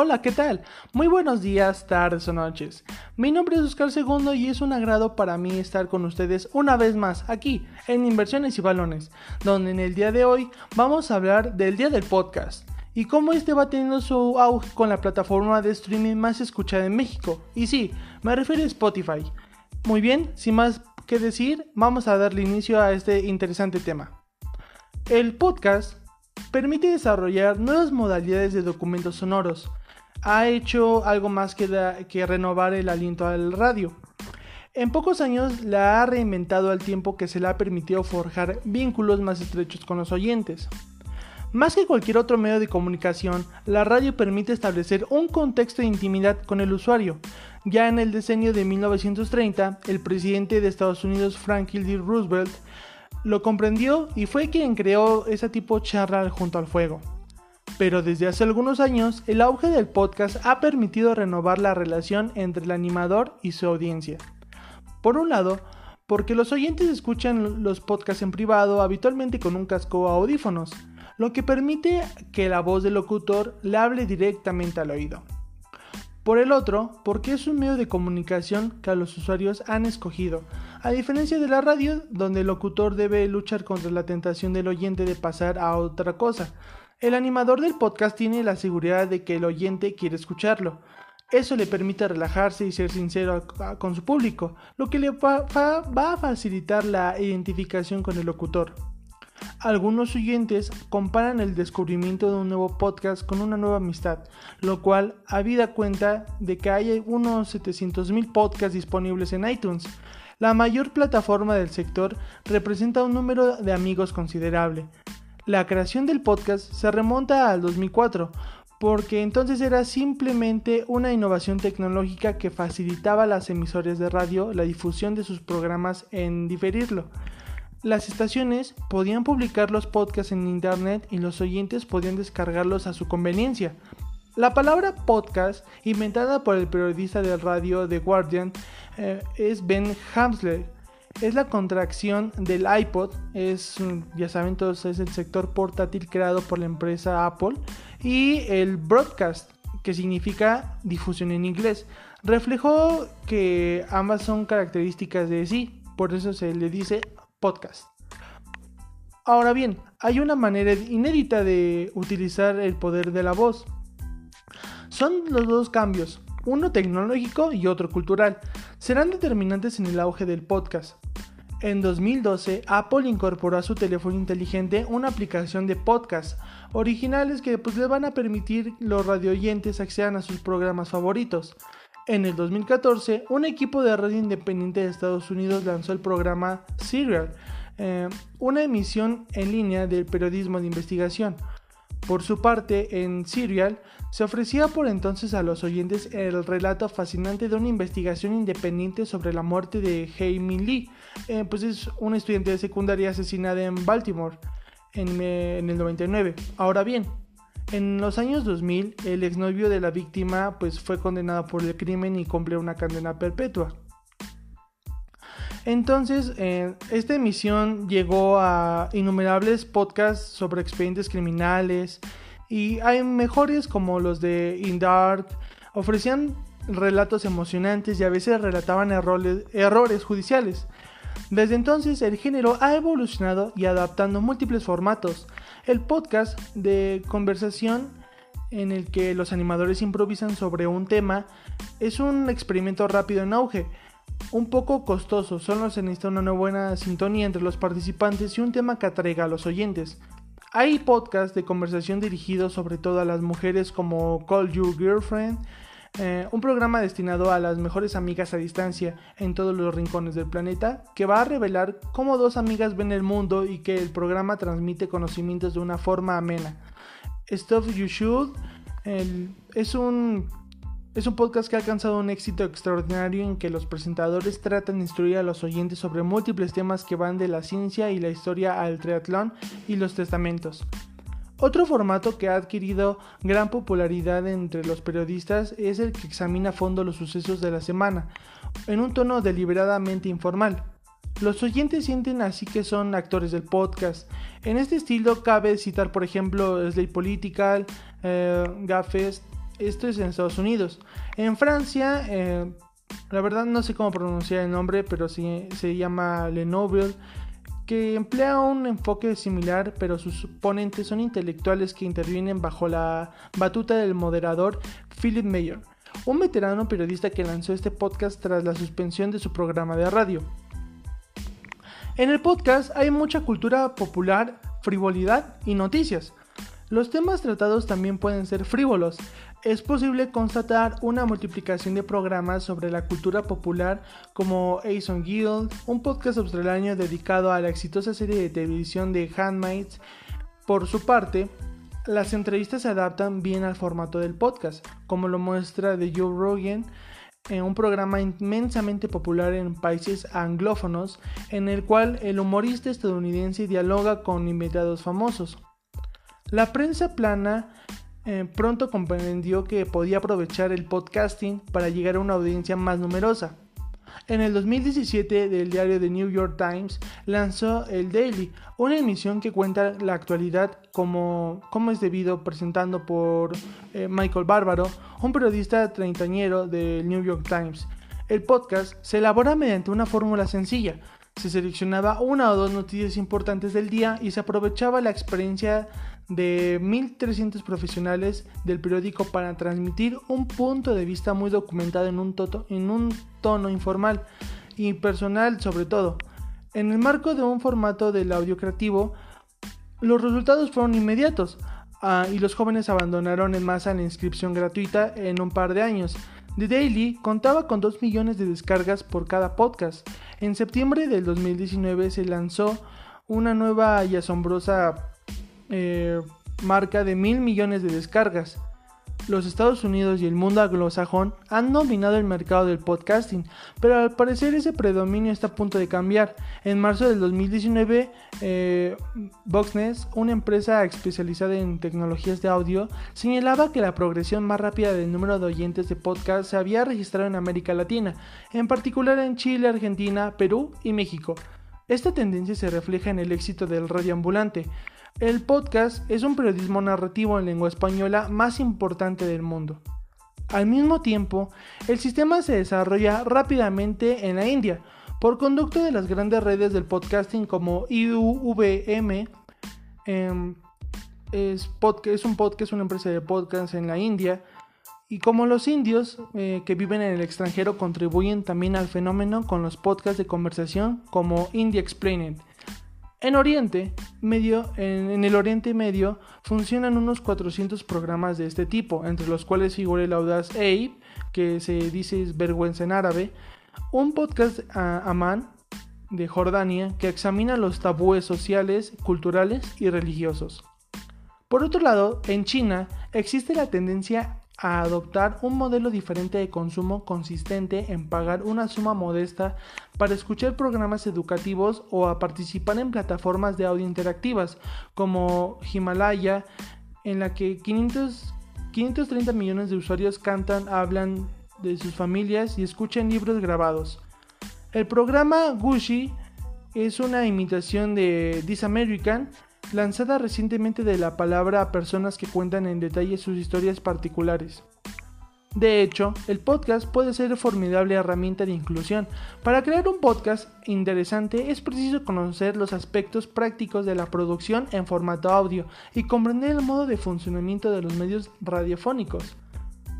Hola, ¿qué tal? Muy buenos días, tardes o noches. Mi nombre es Oscar Segundo y es un agrado para mí estar con ustedes una vez más aquí en Inversiones y Balones, donde en el día de hoy vamos a hablar del día del podcast y cómo este va teniendo su auge con la plataforma de streaming más escuchada en México. Y sí, me refiero a Spotify. Muy bien, sin más que decir, vamos a darle inicio a este interesante tema. El podcast permite desarrollar nuevas modalidades de documentos sonoros, ha hecho algo más que, renovar el aliento al radio. En pocos años la ha reinventado al tiempo que se le ha permitido forjar vínculos más estrechos con los oyentes. Más que cualquier otro medio de comunicación, la radio permite establecer un contexto de intimidad con el usuario. Ya en el decenio de 1930, el presidente de Estados Unidos Franklin D. Roosevelt lo comprendió y fue quien creó ese tipo de charla junto al fuego. Pero desde hace algunos años, el auge del podcast ha permitido renovar la relación entre el animador y su audiencia. Por un lado, porque los oyentes escuchan los podcasts en privado habitualmente con un casco o audífonos, lo que permite que la voz del locutor le hable directamente al oído. Por el otro, porque es un medio de comunicación que los usuarios han escogido, a diferencia de la radio, donde el locutor debe luchar contra la tentación del oyente de pasar a otra cosa, el animador del podcast tiene la seguridad de que el oyente quiere escucharlo. Eso le permite relajarse y ser sincero con su público, lo que le va, a facilitar la identificación con el locutor. Algunos oyentes comparan el descubrimiento de un nuevo podcast con una nueva amistad, lo cual habida cuenta de que hay unos 700.000 podcasts disponibles en iTunes. La mayor plataforma del sector representa un número de amigos considerable, la creación del podcast se remonta al 2004, porque entonces era simplemente una innovación tecnológica que facilitaba a las emisoras de radio la difusión de sus programas en diferirlo. Las estaciones podían publicar los podcasts en internet y los oyentes podían descargarlos a su conveniencia. La palabra podcast, inventada por el periodista de radio The Guardian, eh, es Ben Hamsler, es la contracción del iPod, es, ya saben todos, es el sector portátil creado por la empresa Apple, y el broadcast, que significa difusión en inglés. Reflejó que ambas son características de sí, por eso se le dice podcast. Ahora bien, hay una manera inédita de utilizar el poder de la voz. Son los dos cambios, uno tecnológico y otro cultural, serán determinantes en el auge del podcast. En 2012, Apple incorporó a su teléfono inteligente una aplicación de podcast originales que pues, le van a permitir los radioyentes accedan a sus programas favoritos. En el 2014, un equipo de radio independiente de Estados Unidos lanzó el programa Serial, eh, una emisión en línea del periodismo de investigación. Por su parte, en Serial se ofrecía por entonces a los oyentes el relato fascinante de una investigación independiente sobre la muerte de Jamie Lee, eh, pues es una estudiante de secundaria asesinada en Baltimore en, eh, el 99. Ahora bien, en los años 2000 el exnovio de la víctima pues fue condenado por el crimen y cumplió una condena perpetua. Entonces, eh, esta emisión llegó a innumerables podcasts sobre expedientes criminales y hay mejores como los de In Dark, ofrecían relatos emocionantes y a veces relataban errores, errores judiciales. Desde entonces el género ha evolucionado y adaptando múltiples formatos. El podcast de conversación en el que los animadores improvisan sobre un tema es un experimento rápido en auge un poco costoso, solo se necesita una buena sintonía entre los participantes y un tema que atraiga a los oyentes. Hay podcasts de conversación dirigidos sobre todo a las mujeres como Call You Girlfriend, eh, un programa destinado a las mejores amigas a distancia en todos los rincones del planeta, que va a revelar cómo dos amigas ven el mundo y que el programa transmite conocimientos de una forma amena. Stuff You Should es un es un podcast que ha alcanzado un éxito extraordinario en que los presentadores tratan de instruir a los oyentes sobre múltiples temas que van de la ciencia y la historia al triatlón y los testamentos. Otro formato que ha adquirido gran popularidad entre los periodistas es el que examina a fondo los sucesos de la semana, en un tono deliberadamente informal. Los oyentes sienten así que son actores del podcast. En este estilo cabe citar por ejemplo Slate Political, eh, esto es en Estados Unidos. En Francia, eh, la verdad no sé cómo pronunciar el nombre, pero sí, se llama Lenoble, que emplea un enfoque similar, pero sus ponentes son intelectuales que intervienen bajo la batuta del moderador Philip Mayer, un veterano periodista que lanzó este podcast tras la suspensión de su programa de radio. En el podcast hay mucha cultura popular, frivolidad y noticias. Los temas tratados también pueden ser frívolos. Es posible constatar una multiplicación de programas sobre la cultura popular como Ason Guild, un podcast australiano dedicado a la exitosa serie de televisión de Handmaids. Por su parte, las entrevistas se adaptan bien al formato del podcast, como lo muestra The Joe Rogan, en un programa inmensamente popular en países anglófonos, en el cual el humorista estadounidense dialoga con invitados famosos. La prensa plana eh, pronto comprendió que podía aprovechar el podcasting para llegar a una audiencia más numerosa. En el 2017, del diario The New York Times lanzó el Daily, una emisión que cuenta la actualidad como, como es debido, presentando por eh, Michael Bárbaro, un periodista treintañero del New York Times. El podcast se elabora mediante una fórmula sencilla. Se seleccionaba una o dos noticias importantes del día y se aprovechaba la experiencia de 1.300 profesionales del periódico para transmitir un punto de vista muy documentado en un, tono informal y personal sobre todo. En el marco de un formato del audio creativo, los resultados fueron inmediatos ah, y los jóvenes abandonaron en masa la inscripción gratuita en un par de años. The Daily contaba con 2 millones de descargas por cada podcast. En septiembre del 2019 se lanzó una nueva y asombrosa eh, marca de mil millones de descargas. Los Estados Unidos y el mundo anglosajón han dominado el mercado del podcasting, pero al parecer ese predominio está a punto de cambiar. En marzo del 2019, eh, una empresa especializada en tecnologías de audio, señalaba que la progresión más rápida del número de oyentes de podcast se había registrado en América Latina, en particular en Chile, Argentina, Perú y México. Esta tendencia se refleja en el éxito del radio ambulante. El podcast es un periodismo narrativo en lengua española más importante del mundo. Al mismo tiempo, el sistema se desarrolla rápidamente en la India, por conducto de las grandes redes del podcasting como IUVM. Em, es, es, un podcast, una empresa de podcast en la India. Y como los indios eh, que viven en el extranjero contribuyen también al fenómeno con los podcasts de conversación como India Explained en Oriente Medio, en, el Oriente Medio funcionan unos 400 programas de este tipo, entre los cuales figura el audaz Abe, que se dice es vergüenza en árabe, un podcast a Amán de Jordania que examina los tabúes sociales, culturales y religiosos. Por otro lado, en China existe la tendencia a adoptar un modelo diferente de consumo consistente en pagar una suma modesta para escuchar programas educativos o a participar en plataformas de audio interactivas como Himalaya, en la que 500, 530 millones de usuarios cantan, hablan de sus familias y escuchan libros grabados. El programa Gushi es una imitación de This American lanzada recientemente de la palabra a personas que cuentan en detalle sus historias particulares. De hecho, el podcast puede ser formidable herramienta de inclusión. Para crear un podcast interesante es preciso conocer los aspectos prácticos de la producción en formato audio y comprender el modo de funcionamiento de los medios radiofónicos.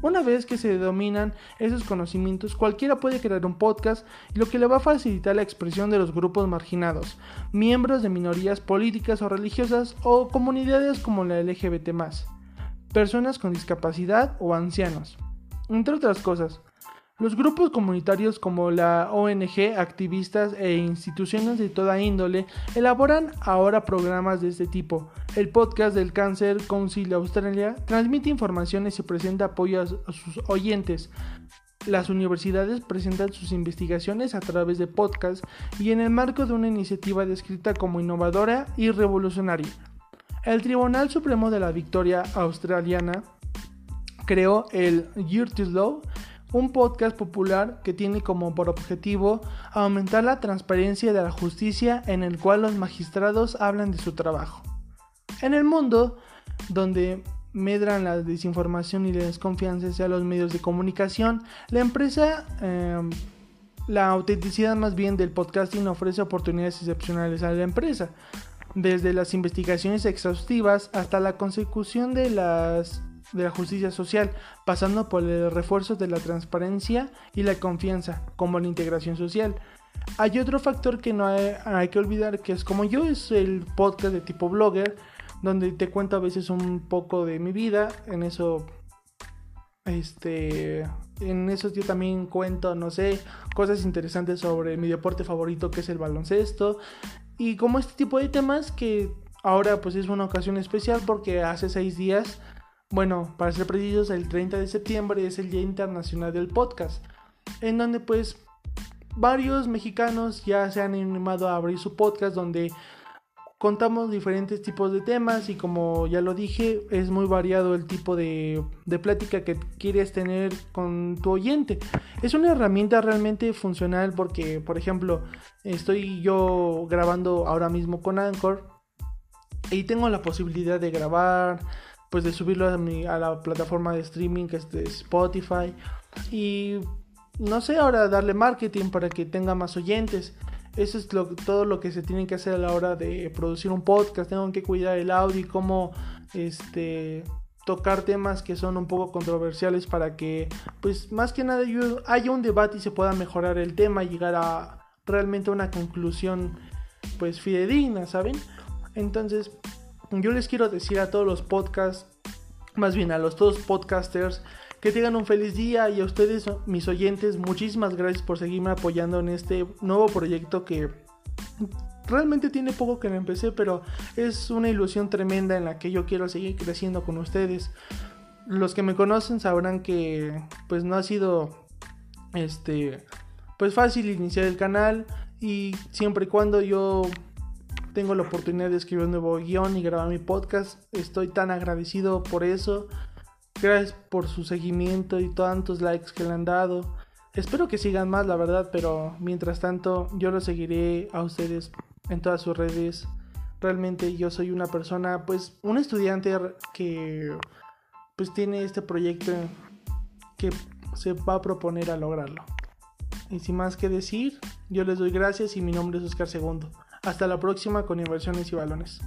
Una vez que se dominan esos conocimientos, cualquiera puede crear un podcast, lo que le va a facilitar la expresión de los grupos marginados, miembros de minorías políticas o religiosas o comunidades como la LGBT, personas con discapacidad o ancianos, entre otras cosas. Los grupos comunitarios como la ONG, activistas e instituciones de toda índole elaboran ahora programas de este tipo. El podcast del Cancer Council Australia transmite informaciones y presenta apoyo a sus oyentes. Las universidades presentan sus investigaciones a través de podcasts y en el marco de una iniciativa descrita como innovadora y revolucionaria. El Tribunal Supremo de la Victoria Australiana creó el Law un podcast popular que tiene como por objetivo aumentar la transparencia de la justicia en el cual los magistrados hablan de su trabajo. En el mundo donde medran la desinformación y la desconfianza hacia los medios de comunicación, la empresa, em, la autenticidad más bien del podcasting ofrece oportunidades excepcionales a la empresa, desde las investigaciones exhaustivas hasta la consecución de las de la justicia social, pasando por el refuerzo de la transparencia y la confianza, como la integración social. Hay otro factor que no hay, hay, que olvidar, que es como yo, es el podcast de tipo blogger, donde te cuento a veces un poco de mi vida, en eso, este, en eso yo también cuento, no sé, cosas interesantes sobre mi deporte favorito, que es el baloncesto, y como este tipo de temas que ahora pues es una ocasión especial porque hace seis días bueno, para ser precisos, el 30 de septiembre es el Día Internacional del Podcast, en donde pues varios mexicanos ya se han animado a abrir su podcast donde contamos diferentes tipos de temas y como ya lo dije, es muy variado el tipo de, de, plática que quieres tener con tu oyente. Es una herramienta realmente funcional porque, por ejemplo, estoy yo grabando ahora mismo con Anchor y tengo la posibilidad de grabar, pues de subirlo a, mi, a la plataforma de streaming que es de Spotify y no sé, ahora darle marketing para que tenga más oyentes. Eso es todo lo que se tiene que hacer a la hora de producir un podcast. Tengo que cuidar el audio y cómo este, tocar temas que son un poco controversiales para que, pues más que nada, haya un debate y se pueda mejorar el tema y llegar a realmente una conclusión, pues fidedigna, ¿saben? Entonces, yo les quiero decir a todos los podcasts, más bien a los todos podcasters, que tengan un feliz día y a ustedes, mis oyentes, muchísimas gracias por seguirme apoyando en este nuevo proyecto que realmente tiene poco que me empecé, pero es una ilusión tremenda en la que yo quiero seguir creciendo con ustedes. Los que me conocen sabrán que pues no ha sido este pues fácil iniciar el canal y siempre y cuando yo tengo la oportunidad de escribir un nuevo guion y grabar mi podcast. Estoy tan agradecido por eso. Gracias por su seguimiento y tantos likes que le han dado. Espero que sigan más, la verdad, pero mientras tanto yo lo seguiré a ustedes en todas sus redes. Realmente yo soy una persona, pues un estudiante que pues tiene este proyecto que se va a proponer a lograrlo. Y sin más que decir, yo les doy gracias y mi nombre es Oscar Segundo. Hasta la próxima con inversiones y balones.